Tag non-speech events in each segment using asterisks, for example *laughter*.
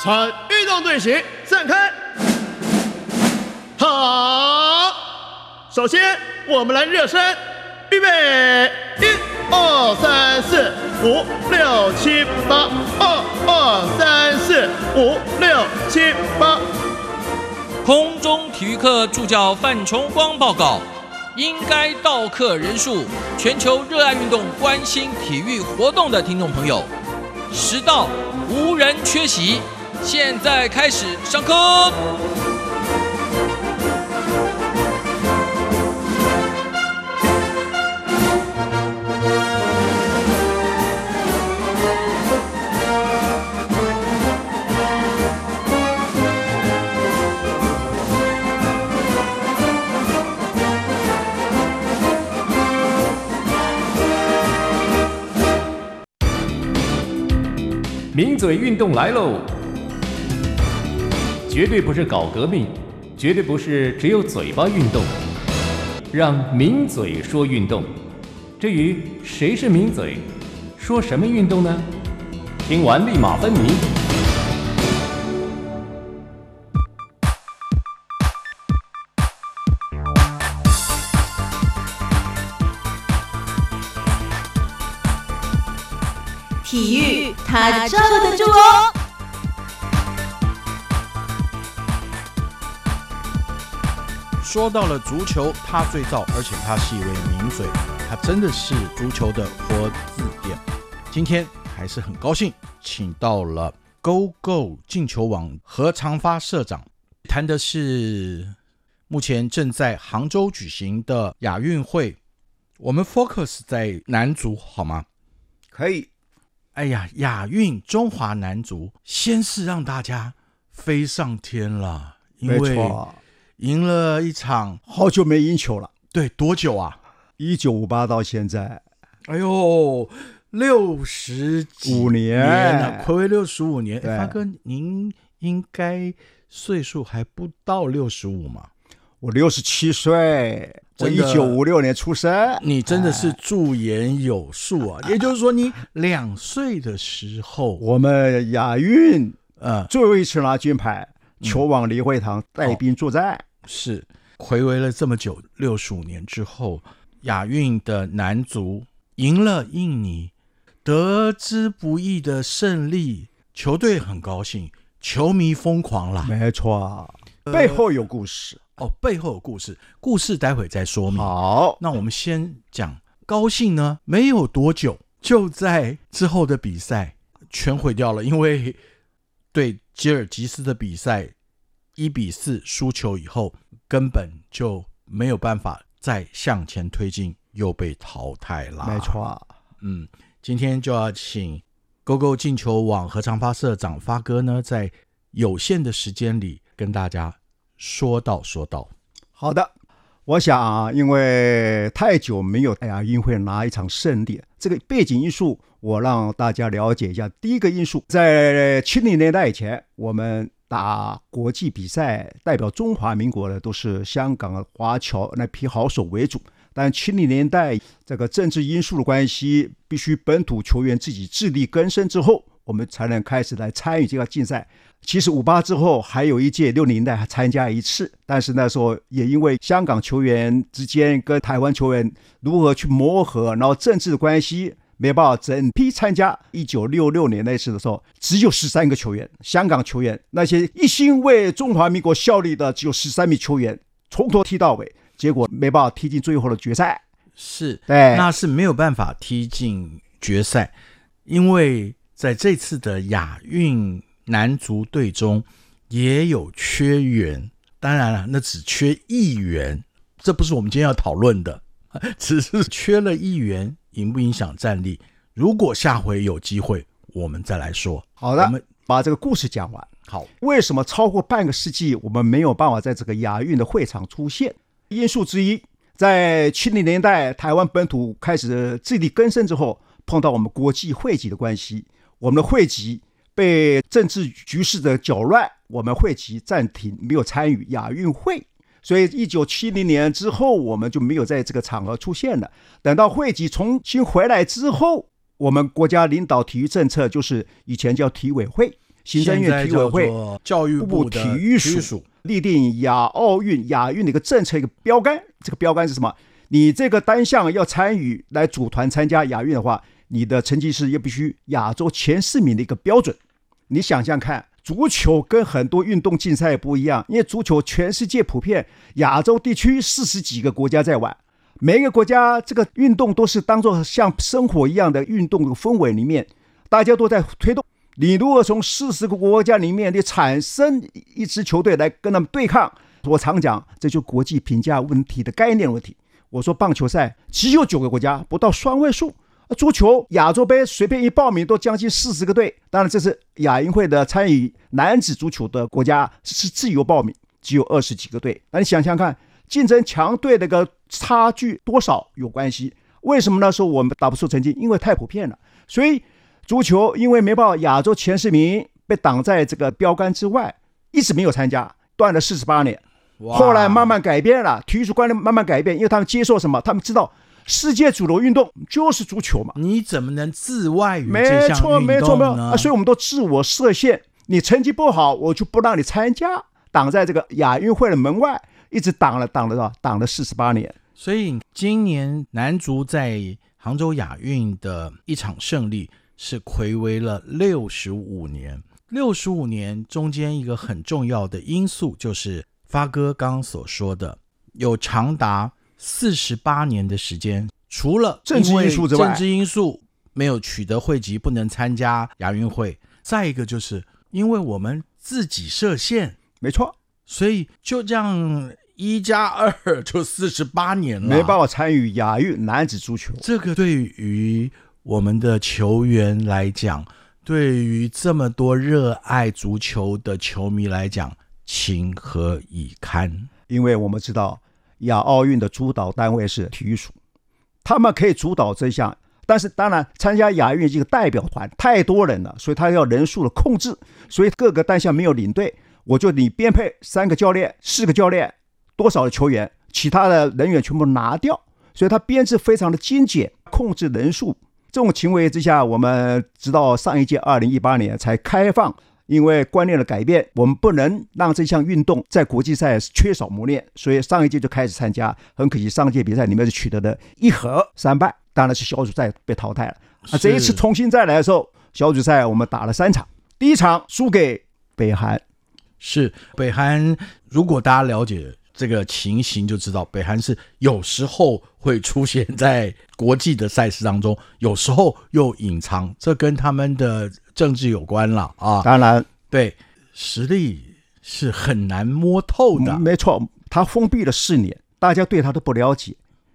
参运动队形散开。好，首先我们来热身，预备，一、二、三、四、五、六、七、八，二、二、三、四、五、六、七、八。空中体育课助教范崇光报告：应该到课人数，全球热爱运动、关心体育活动的听众朋友，实到无人缺席。现在开始上课。名嘴运动来喽！绝对不是搞革命，绝对不是只有嘴巴运动，让名嘴说运动。至于谁是名嘴，说什么运动呢？听完立马分明。体育它罩得住哦。说到了足球，他最早，而且他是一位名嘴，他真的是足球的活字典。今天还是很高兴，请到了 Go Go 进球网何长发社长，谈的是目前正在杭州举行的亚运会。我们 focus 在男足好吗？可以。哎呀，亚运中华男足先是让大家飞上天了，因为赢了一场，好久没赢球了。对，多久啊？一九五八到现在，哎呦，六十五年了，暌违六十五年。发哥，您应该岁数还不到六十五嘛？我六十七岁，我一九五六年出生。你真的是驻颜有术啊！也就是说，你两岁的时候，我们亚运，呃，最后一次拿金牌，球王李惠堂带兵作战，是回违了这么久，六十五年之后，亚运的男足赢了印尼，得之不易的胜利，球队很高兴，球迷疯狂了。没错，背后有故事。哦，背后有故事，故事待会再说明。好，那我们先讲高兴呢。没有多久，就在之后的比赛全毁掉了，因为对吉尔吉斯的比赛一比四输球以后，根本就没有办法再向前推进，又被淘汰了。没错，嗯，今天就要请 GoGo 进球网和长发社长发哥呢，在有限的时间里跟大家。说道说道，好的，我想啊，因为太久没有亚运会拿一场胜利，这个背景因素我让大家了解一下。第一个因素，在七零年代以前，我们打国际比赛，代表中华民国的都是香港华侨那批好手为主。但七零年代这个政治因素的关系，必须本土球员自己自力更生之后，我们才能开始来参与这个竞赛。其实五八之后还有一届六零代还参加一次，但是那时候也因为香港球员之间跟台湾球员如何去磨合，然后政治的关系没办法整批参加。一九六六年那次的时候，只有十三个球员，香港球员那些一心为中华民国效力的只有十三名球员，从头踢到尾，结果没办法踢进最后的决赛。是，对，那是没有办法踢进决赛，因为在这次的亚运。男足队中也有缺员，当然了，那只缺一员，这不是我们今天要讨论的，*laughs* 只是缺了一员，影不影响战力？如果下回有机会，我们再来说。好的，我们把这个故事讲完。好，为什么超过半个世纪我们没有办法在这个亚运的会场出现？因素之一，在七零年代台湾本土开始自力更生之后，碰到我们国际会籍的关系，我们的会籍。被政治局势的搅乱，我们会籍暂停，没有参与亚运会。所以一九七零年之后，我们就没有在这个场合出现了。等到会籍重新回来之后，我们国家领导体育政策就是以前叫体委会，行政院体委会教育部体育署署，立定亚奥运亚运的一个政策一个标杆。这个标杆是什么？你这个单项要参与来组团参加亚运的话，你的成绩是也必须亚洲前四名的一个标准。你想想看，足球跟很多运动竞赛不一样，因为足球全世界普遍，亚洲地区四十几个国家在玩，每一个国家这个运动都是当做像生活一样的运动的氛围里面，大家都在推动。你如果从四十个国家里面，你产生一支球队来跟他们对抗，我常讲，这就国际评价问题的概念问题。我说棒球赛只有九个国家，不到双位数。足球亚洲杯随便一报名都将近四十个队，当然这是亚运会的参与男子足球的国家是自由报名，只有二十几个队。那你想想看，竞争强队那个差距多少有关系？为什么呢？说我们打不出成绩，因为太普遍了。所以足球因为没报亚洲前十名，被挡在这个标杆之外，一直没有参加，断了四十八年。后来慢慢改变了，体育观念慢慢改变，因为他们接受什么？他们知道世界主流运动就是足球嘛。你怎么能自外于没这项错，运没错，没有动呢？啊，所以我们都自我设限。你成绩不好，我就不让你参加，挡在这个亚运会的门外，一直挡了，挡了？挡了四十八年。所以今年男足在杭州亚运的一场胜利是暌违了六十五年。六十五年中间一个很重要的因素就是发哥刚刚所说的，有长达四十八年的时间，除了政治因素之外政治因素没有取得会籍，不能参加亚运会。再一个就是因为我们自己设限，没错，所以就这样一加二就四十八年了，没办法参与亚运男子足球。这个对于我们的球员来讲，对于这么多热爱足球的球迷来讲，情何以堪？因为我们知道亚奥运的主导单位是体育署，他们可以主导这项，但是当然参加亚运这个代表团太多人了，所以他要人数的控制，所以各个单项没有领队，我就你编配三个教练、四个教练，多少的球员，其他的人员全部拿掉，所以他编制非常的精简，控制人数。这种行为之下，我们直到上一届二零一八年才开放。因为观念的改变，我们不能让这项运动在国际赛缺少磨练，所以上一届就开始参加。很可惜，上一届比赛里面是取得了一和三败，当然是小组赛被淘汰了。那，这一次重新再来的时候，小组赛我们打了三场，第一场输给北韩，是北韩，如果大家了解这个情形，就知道北韩是有时候会出现在国际的赛事当中，有时候又隐藏，这跟他们的政治有关了啊。当然对，实力是很难摸透的。没错，他封闭了四年，大家对他都不了解。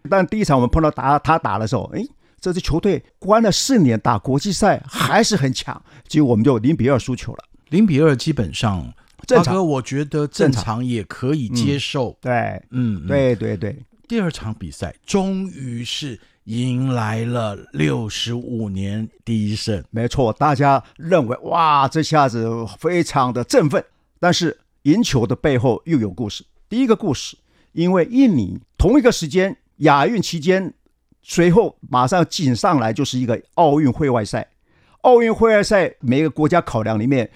但第一场我们碰到打他打的时候，哎，这支球队关了四年打国际赛还是很强，结果我们就零比二输球了。零比二基本上，正常，我觉得正正常也可以接受。对，嗯，嗯。对对对，第二场比赛终于是迎来了六十五年第一胜。没错，大家认为哇，这下子非常的振奋。但是赢球的背后又有故事。第一个故事，因为印尼同一个时间亚运期间，随后马上紧上来就是一个奥运会外赛。奥运会外赛每个国家考量里面，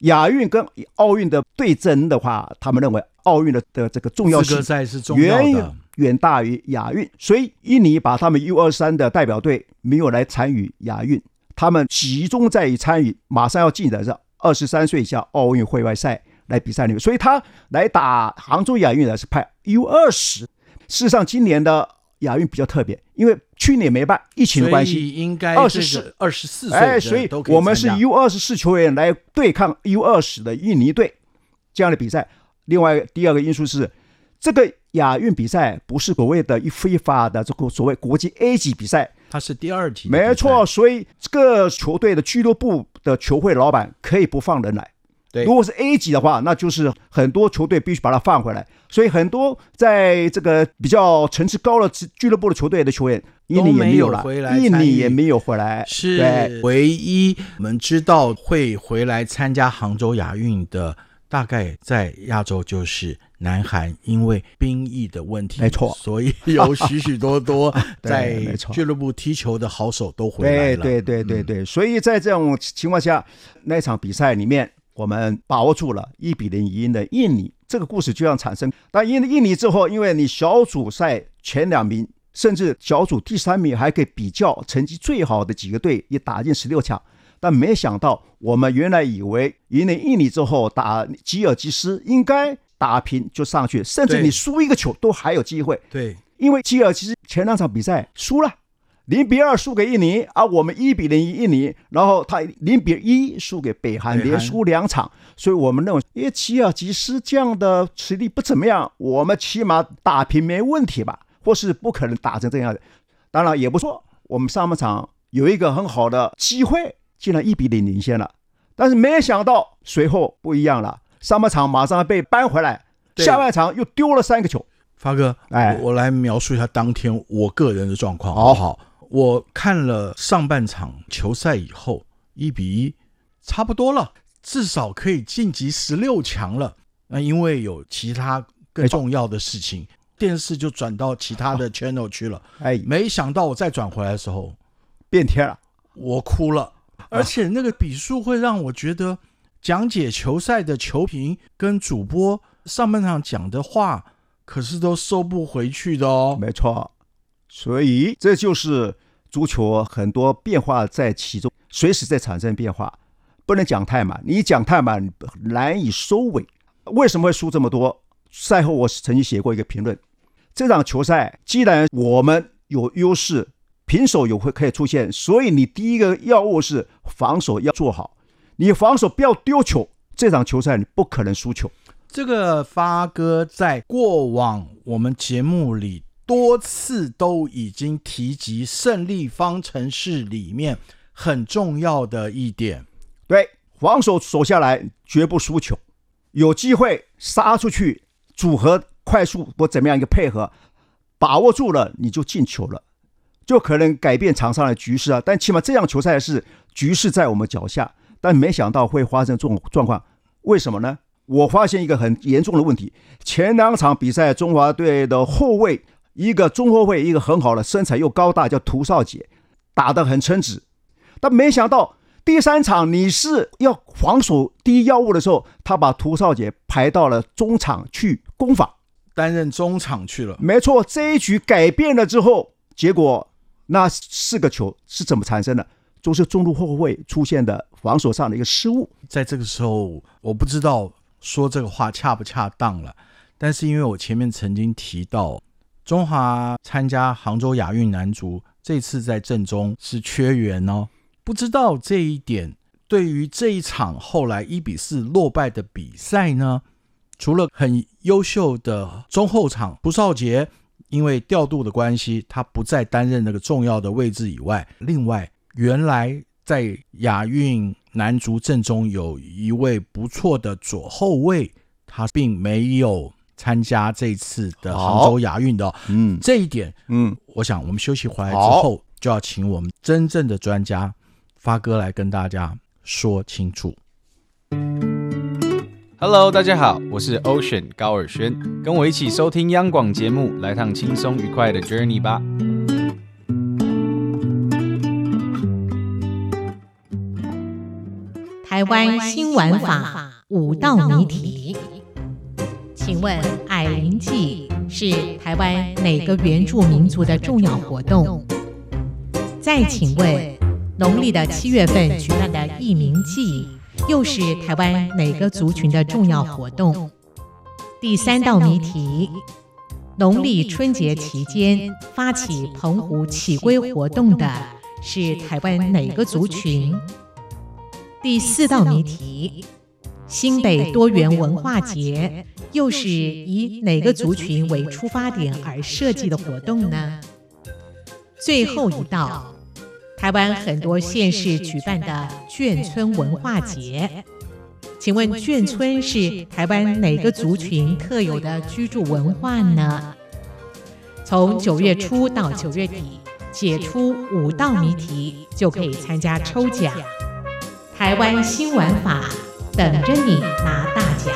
亚运跟奥运的对争的话，他们认为奥运的的这个重要性资格赛是重要的，远大于亚运，所以印尼把他们 U 二三的代表队没有来参与亚运，他们集中在于参与马上要进的是二十三岁以下奥运会外赛来比赛里面，所以他来打杭州亚运呢是派 U 二十。事实上，今年的亚运比较特别，因为去年没办，疫情的关系，应该24二十四岁哎，所以我们是 U 二十四球员来对抗 U 二十的印尼队这样的比赛。另外，第二个因素是，这个亚运比赛不是所谓的一非法的这个所谓国际 A 级比赛，它是第二题的比赛，没错。所以这个球队的俱乐部的球会老板可以不放人来。对如果是 A 级的话，那就是很多球队必须把它放回来。所以很多在这个比较层次高的俱乐部的球队的球员，印尼也没有有了回来，印参与尼也没有回来。对是唯一我们知道会回来参加杭州亚运的，大概在亚洲就是南韩，因为兵役的问题，没错。所以有许许多多 *laughs* 在俱乐部踢球的好手都回来了。对对对对对，所以在这种情况下，那场比赛里面，我们把握住了一比零赢的印尼，这个故事就要产生。但赢了印尼之后，因为你小组赛前两名，甚至小组第三名还可以比较成绩最好的几个队也打进十六强，但没想到我们原来以为赢了印尼之后打吉尔吉斯应该打平就上去，甚至你输一个球都还有机会。对，因为吉尔吉斯前两场比赛输了，零比二输给印尼，而我们一比零赢印尼，然后他零比一输给北韩，北韩。连输两场，所以我们认为，因为吉尔吉斯这样的实力不怎么样，我们起码打平没问题吧，或是不可能打成这样的。当然也不错，我们上半场有一个很好的机会，竟然一比零领先了，但是没想到随后不一样了，上半场马上被扳回来，下半场又丢了三个球。发哥，哎我我来描述一下当天我个人的状况，好好？我看了上半场球赛以后，一比一，差不多了，至少可以晋级十六强了。那因为有其他更重要的事情，电视就转到其他的 channel 去了。哎，没想到我再转回来的时候，变天了。我哭了，而且那个比数会让我觉得讲解球赛的球评跟主播上半场讲的话，可是都收不回去的哦。没错，所以这就是足球很多变化在其中，随时在产生变化，不能讲太满，你讲太满难以收尾。为什么会输这么多？赛后我曾经写过一个评论：这场球赛既然我们有优势，平手有会可以出现，所以你第一个要务是防守要做好，你防守不要丢球，这场球赛你不可能输球。这个发哥在过往我们节目里多次都已经提及胜利方程式里面很重要的一点，对，防守守下来绝不输球，有机会杀出去，组合快速或怎么样一个配合，把握住了你就进球了，就可能改变场上的局势啊。但起码这场球赛是局势在我们脚下，但没想到会发生这种状况，为什么呢？我发现一个很严重的问题，前两场比赛中华队的后卫，一个中后卫，一个很好的身材又高大，叫涂少杰，打得很称职，但没想到第三场你是要防守第一要务的时候，他把涂少杰排到了中场去攻防。担任中场去了。没错，这一局改变了之后，结果那四个球是怎么产生的？就是中路后卫出现的防守上的一个失误。在这个时候，我不知道说这个话恰不恰当了，但是因为我前面曾经提到，中华参加杭州亚运男足这次在阵中是缺员哦，不知道这一点对于这一场后来一比四落败的比赛呢，除了很优秀的中后场涂少杰。因为调度的关系，他不再担任那个重要的位置以外，另外原来在亚运男足阵中有一位不错的左后卫，他并没有参加这次的杭州亚运的哦、嗯。这一点，嗯，我想我们休息回来之后，就要请我们真正的专家发哥来跟大家说清楚。Hello，大家好，我是 Ocean 高尔轩，跟我一起收听央广节目，来趟轻松愉快的 Journey 吧。台湾新玩法五道谜题，请问矮灵祭是台湾哪个原住民族的重要活动？再请问，农历的七月份举办的义民祭又是台湾哪个族群的重要活动？第三道谜题，农历春节期间发起澎湖起龟活动的是台湾哪个族群？第四道谜题，新北多元文化节又是以哪个族群为出发点而设计的活动呢？最后一道，台湾很多县市举办的眷村文化节，请问眷村是台湾哪个族群特有的居住文化呢？从九月初到九月底，解出五道谜题就可以参加抽奖。台湾新玩法等着你拿大奖。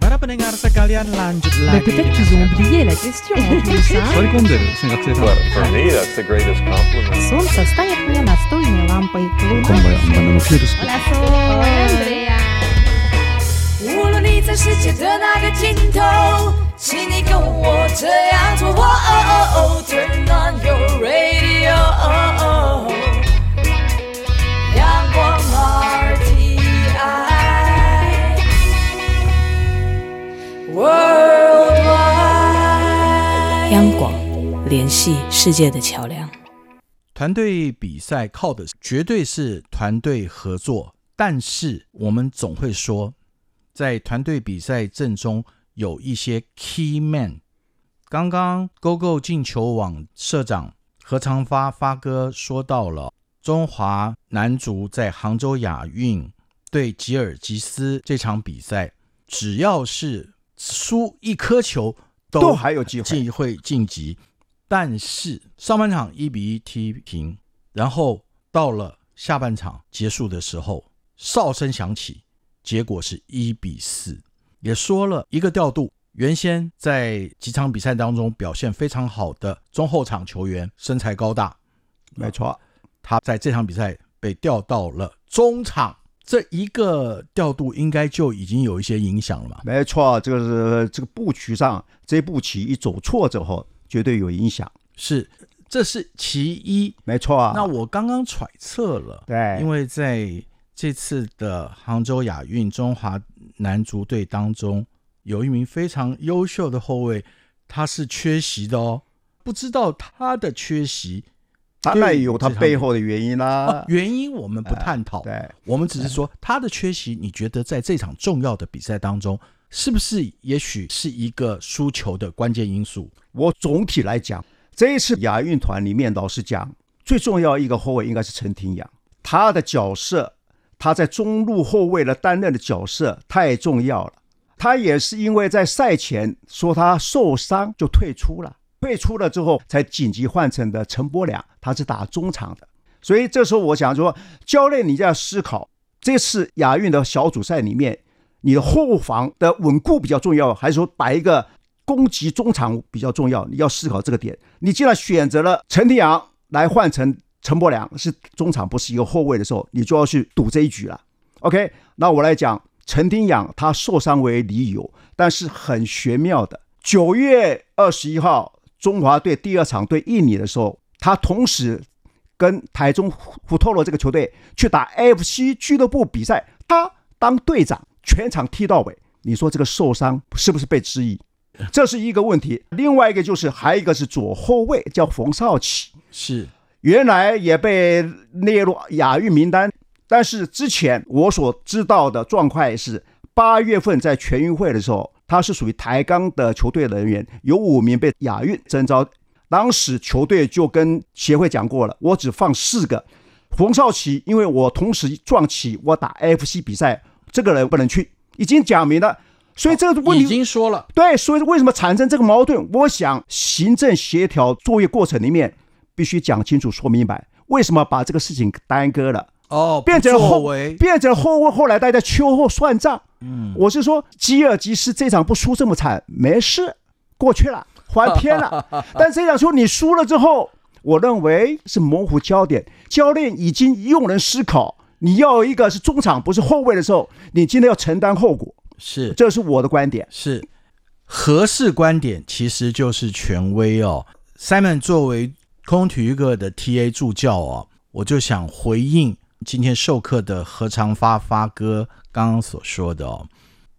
巴拉 pendengar sekalian lanjut Mais lagi. peut-être qu'ils ont oublié la question en plus, hein. 割り込んでる性格性と For me, that's the greatest compliment. Солнце стоит мне настольной лампой. こんばん 在世界的那个尽头，请你跟我这样做。哦哦哦，Turn on your radio，哦哦阳光 RTI，。央广联系世界的桥梁。团队比赛靠的绝对是团队合作，但是我们总会说，在团队比赛阵中有一些 key man。刚刚 GoGo 进球网社长何长发发哥说到了中华男足在杭州亚运对吉尔吉斯这场比赛，只要是输一颗球都还有机会机会晋级。但是上半场一比一踢平，然后到了下半场结束的时候，哨声响起，结果是一比四。也说了一个调度，原先在几场比赛当中表现非常好的中后场球员，身材高大，没错，他在这场比赛被调到了中场，这一个调度应该就已经有一些影响了嘛？没错，这个是这个布局上这步棋一走错之后，绝对有影响。是，这是其一。没错啊，那我刚刚揣测了，对因为在这次的杭州亚运中华男足队当中，有一名非常优秀的后卫，他是缺席的哦。不知道他的缺席，当然有他背后的原因啦啊。原因我们不探讨，对，我们只是说他的缺席，你觉得在这场重要的比赛当中，是不是也许是一个输球的关键因素？我总体来讲，这一次亚运团里面，老实讲，最重要一个后卫应该是陈廷阳，他的角色，他在中路后卫的担任的角色太重要了。他也是因为在赛前说他受伤就退出了，退出了之后才紧急换成的陈柏良，他是打中场的。所以这时候我想说，教练你就要思考，这次亚运的小组赛里面，你的后防的稳固比较重要，还是说摆一个攻击中场比较重要？你要思考这个点。你既然选择了陈廷阳来换成陈柏良是中场，不是一个后卫的时候，你就要去赌这一局了。OK，那我来讲陈廷阳他受伤为理由，但是很玄妙的，九月二十一号中华队第二场对印尼的时候，他同时跟台中虎透罗这个球队去打 FC 俱乐部比赛，他当队长，全场踢到尾。你说这个受伤是不是被质疑？这是一个问题。另外一个就是还有一个是左后卫叫冯少奇，是原来也被列入亚运名单，但是之前我所知道的状况是，八月份在全运会的时候，他是属于台钢的球队人员，有五名被亚运征召，当时球队就跟协会讲过了，我只放四个。冯少奇，因为我同时撞起我打 FC 比赛，这个人不能去，已经讲明了，所以这个问题已经说了，对，所以为什么产生这个矛盾？我想行政协调作业过程里面必须讲清楚、说明白，为什么把这个事情耽搁了，哦，变成后作为变成后卫，后来大家秋后算账。嗯，我是说，吉尔吉斯这场不输这么惨，没事，过去了，还偏了。*laughs* 但这场球你输了之后，我认为是模糊焦点。教练已经用人思考，你要一个是中场，不是后卫的时候，你今天要承担后果。是这是我的观点。是合适观点，其实就是权威哦。Simon 作为空中体育课的 TA 助教哦，我就想回应今天授课的何长发发哥刚刚所说的哦。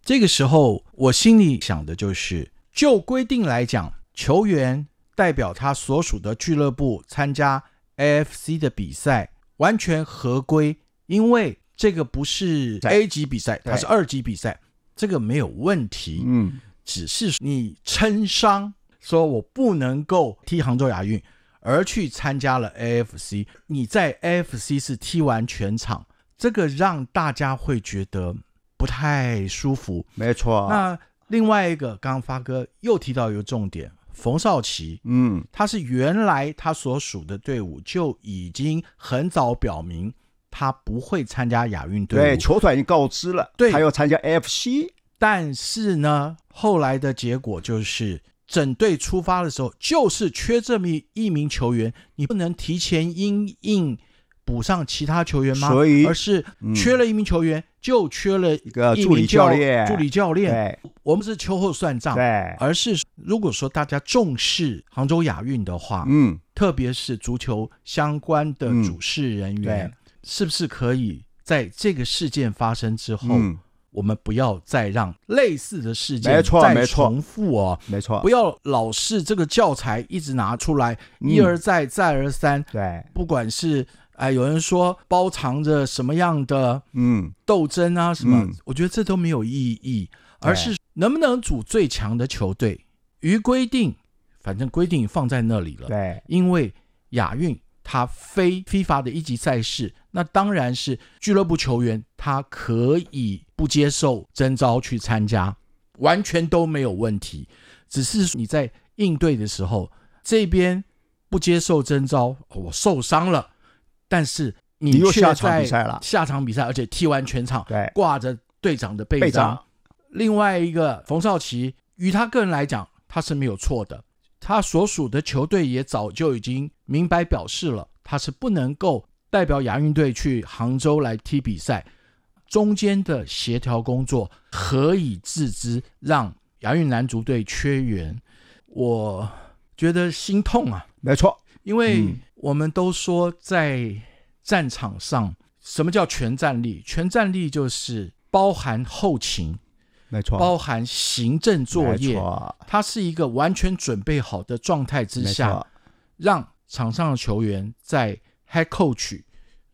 这个时候，我心里想的就是，就规定来讲，球员代表他所属的俱乐部参加 AFC 的比赛，完全合规，因为这个不是 A 级比赛，它是二级比赛，这个没有问题。嗯，只是你称伤，说我不能够踢杭州亚运，而去参加了 AFC，你在 AFC 是踢完全场，这个让大家会觉得不太舒服。没错。那另外一个，刚刚发哥又提到一个重点，冯少奇，嗯，他是原来他所属的队伍就已经很早表明他不会参加亚运队伍，对，球团已经告知了，对他要参加 FC。但是呢，后来的结果就是整队出发的时候，就是缺这么一名球员，你不能提前因应补上其他球员吗？所以而是嗯。缺了一名球员，就缺了一个助理教练。助理教练。我们是秋后算账，对，而是如果说大家重视杭州亚运的话，嗯，特别是足球相关的嗯。主事人员，对。是不是可以在这个事件发生之后，嗯我们不要再让类似的事件再重复哦，没错。不，要老是这个教材一直拿出来，嗯。一而再再而三，对，不管是哎有人说包藏着什么样的嗯，斗争啊什么，嗯。我觉得这都没有意义，而是能不能组最强的球队，于规定，反正规定放在那里了。对，因为亚运它非 FIFA 的一级赛事，那当然是俱乐部球员他可以不接受征召去参加，完全都没有问题。只是你在应对的时候，这边不接受征召，哦我受伤了，但是你又下场在比赛了下场比赛，而且踢完全场，对挂着队长的背章。另外一个冯少奇，于他个人来讲，他是没有错的。他所属的球队也早就已经明白表示了，他是不能够代表亚运队去杭州来踢比赛。中间的协调工作何以自知，让亚运男足队缺员？我觉得心痛啊！没错，因为嗯我们都说在战场上，什么叫全战力？全战力就是包含后勤，没错，包含行政作没业，错它是一个完全准备好的状态之下错，让场上的球员在 head coach、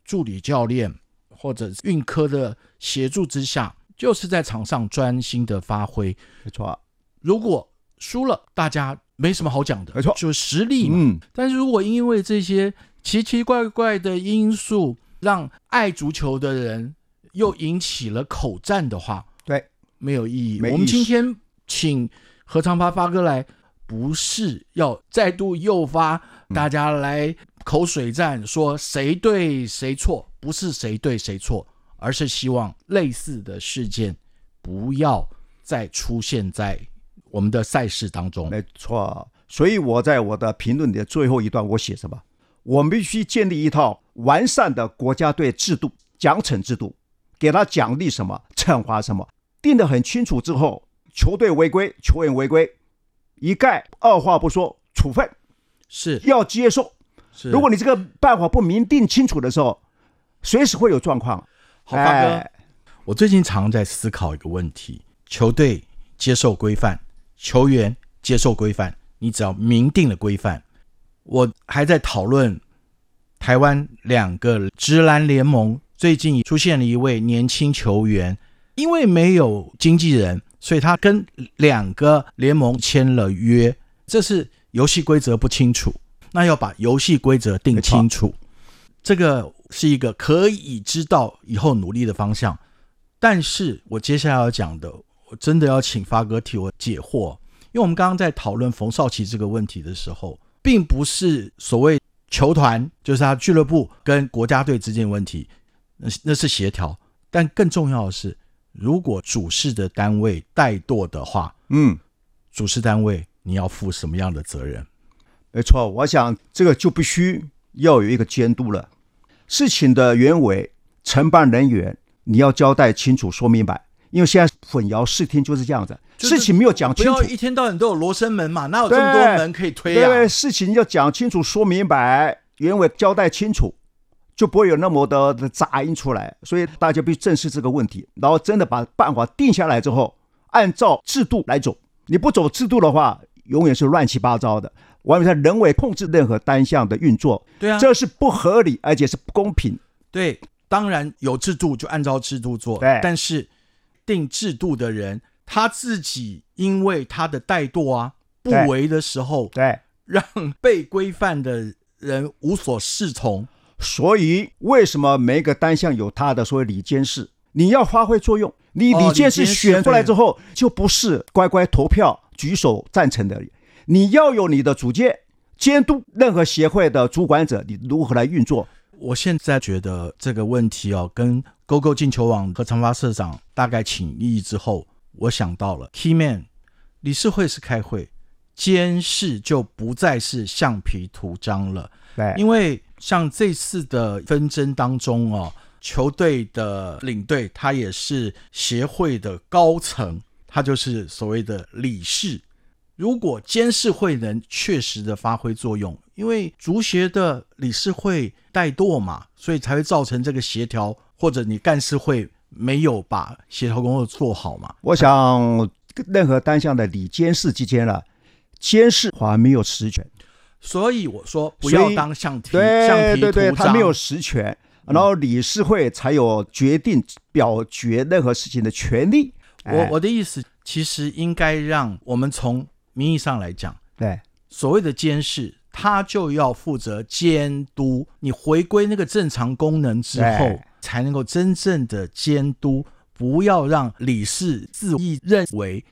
助理教练或者运科的协助之下，就是在场上专心的发挥。没错，如果输了，大家没什么好讲的，没错就是实力嘛。嗯，但是如果因为这些奇奇怪怪的因素，让爱足球的人又引起了口战的话，对，没有意义。意我们今天请何长发发哥来，不是要再度诱发大家来口水战，说谁对谁错，不是谁对谁错，而是希望类似的事件不要再出现在我们的赛事当中。没错。所以我在我的评论的最后一段，我写什么？我们必须建立一套完善的国家队制度、奖惩制度，给他奖励什么，惩罚什么，定得很清楚之后，球队违规，球员违规，一概二话不说处分，是要接受。是，如果你这个办法不明定清楚的时候，随时会有状况。好，发哥，哎我最近常在思考一个问题：球队接受规范，球员接受规范，你只要明定了规范。我还在讨论台湾两个直篮联盟最近出现了一位年轻球员，因为没有经纪人，所以他跟两个联盟签了约，这是游戏规则不清楚，那要把游戏规则定清楚。这个是一个可以知道以后努力的方向。但是我接下来要讲的，我真的要请发哥替我解惑，因为我们刚刚在讨论冯少奇这个问题的时候，并不是所谓球团，就是他俱乐部跟国家队之间的问题，那那是协调。但更重要的是，如果主事的单位怠惰的话，嗯，主事单位你要负什么样的责任？没错，我想这个就必须要有一个监督了。事情的原委、承办人员，你要交代清楚、说明白。因为现在混淆视听就是这样子，就是事情没有讲清楚要，一天到晚都有罗生门嘛，哪有这么多门可以推啊？对，事情要讲清楚、说明白，原委交代清楚，就不会有那么多的杂音出来。所以大家必须正视这个问题，然后真的把办法定下来之后，按照制度来走。你不走制度的话，永远是乱七八糟的，完全人为控制任何单项的运作。对啊，这是不合理，而且是不公平。对，当然有制度就按照制度做，对但是定制度的人他自己因为他的怠惰啊、不为的时候，对，让被规范的人无所适从。所以为什么每一个单项有他的所谓理监事？你要发挥作用，你哦理监事选出来之后，就不是乖乖投票举手赞成的，你要有你的主见，监督任何协会的主管者，你如何来运作。我现在觉得这个问题哦，跟勾勾进球网和长发社长大概请益之后，我想到了 Key Man 理事会是开会，监事就不再是橡皮图章了。对，因为像这次的纷争当中哦，球队的领队他也是协会的高层，他就是所谓的理事。如果监事会能确实的发挥作用，因为足协的理事会怠惰嘛，所以才会造成这个协调，或者你干事会没有把协调工作做好嘛。我想，任何单项的理监事之间了，监事还没有实权，所以我说不要当橡皮橡对对对，他没有实权，然后理事会才有决定表决任何事情的权利。我哎我的意思，其实应该让我们从名义上来讲，对。所谓的监视，他就要负责监督。你回归那个正常功能之后对，才能够真正的监督，不要让理事自意认为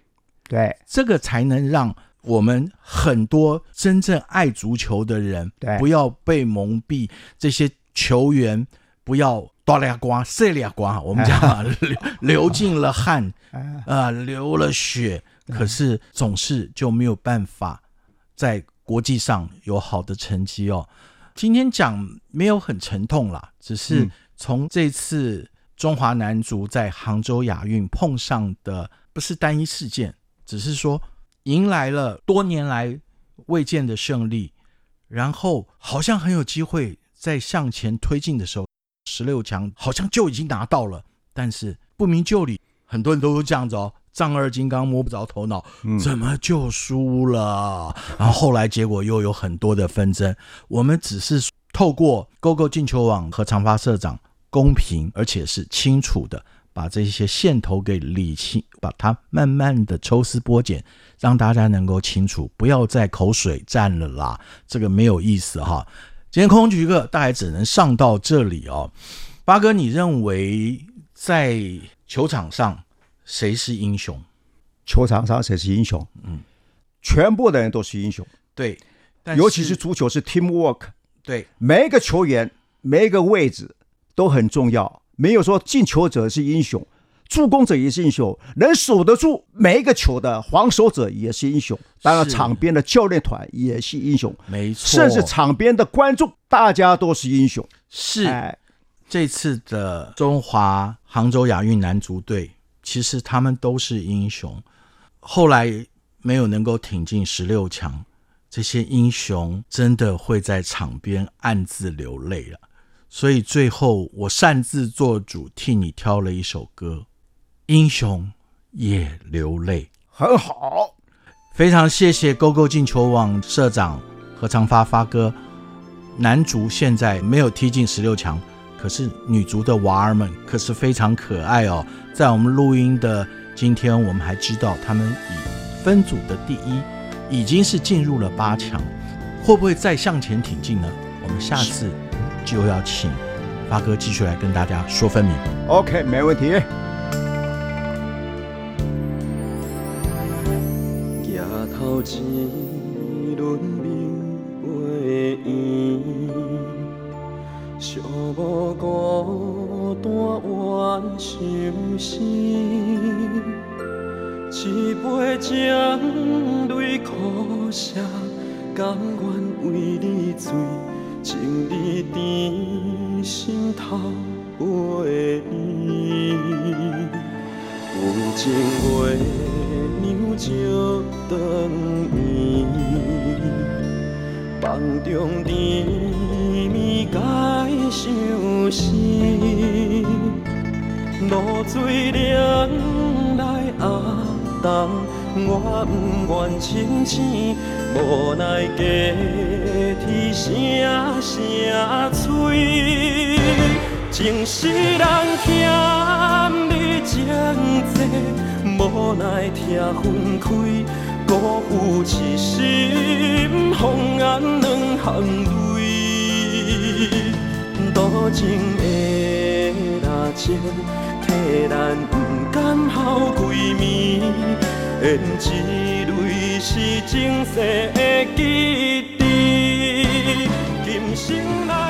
对。这个才能让我们很多真正爱足球的人对。不要被蒙蔽，这些球员不要哆啦瓜、塞俩瓜，我们讲啊 *laughs* 流流尽了汗，哎啊、流了血，可是总是就没有办法在国际上有好的成绩哦。今天讲没有很沉痛啦，只是嗯从这次中华男足在杭州亚运碰上的不是单一事件，只是说迎来了多年来未见的胜利，然后好像很有机会在向前推进的时候，十六强好像就已经拿到了，但是不明就里，很多人都是这样子哦。丈二金刚摸不着头脑，嗯怎么就输了？然后后来结果又有很多的纷争。我们只是透过 GoGo 进球网和长发社长公平而且是清楚的把这些线头给理清，把它慢慢的抽丝剥茧，让大家能够清楚，不要再口水战了啦，这个没有意思哈。今天空中局课大概只能上到这里哦。八哥，你认为在球场上谁是英雄？球场上谁是英雄？嗯，全部的人都是英雄，对，但尤其是足球是 teamwork，对。每一个球员每一个位置都很重要，没有说进球者是英雄，助攻者也是英雄，能守得住每一个球的防守者也是英雄，当然场边的教练团也是英雄，没错，甚至场边的观众，大家都是英雄。是、哎，这次的中华杭州亚运男足队，其实他们都是英雄。后来没有能够挺进十六强，这些英雄真的会在场边暗自流泪了。所以最后我擅自做主，替你挑了一首歌，《英雄也流泪》。很好，非常谢谢 GoGo 进球网社长何长发发哥。男足现在没有踢进十六强，可是女足的娃儿们可是非常可爱哦。在我们录音的今天，我们还知道他们以分组的第一，已经是进入了八强，会不会再向前挺进呢？我们下次就要请发哥继续来跟大家说分明。OK，没问题。寂寞孤单怨伤心。一杯情泪苦涩，甘愿为你醉，情字甜心头陪你。有情月娘照长暝，梦中甜相思，露水凉来压冬，我不愿清醒，无奈加添声声催。情是人欠你情债，无奈听分开，辜负一心，红颜两行泪。多情的热情，替咱不甘孝闺蜜，缘一泪是前世的记忆，今生。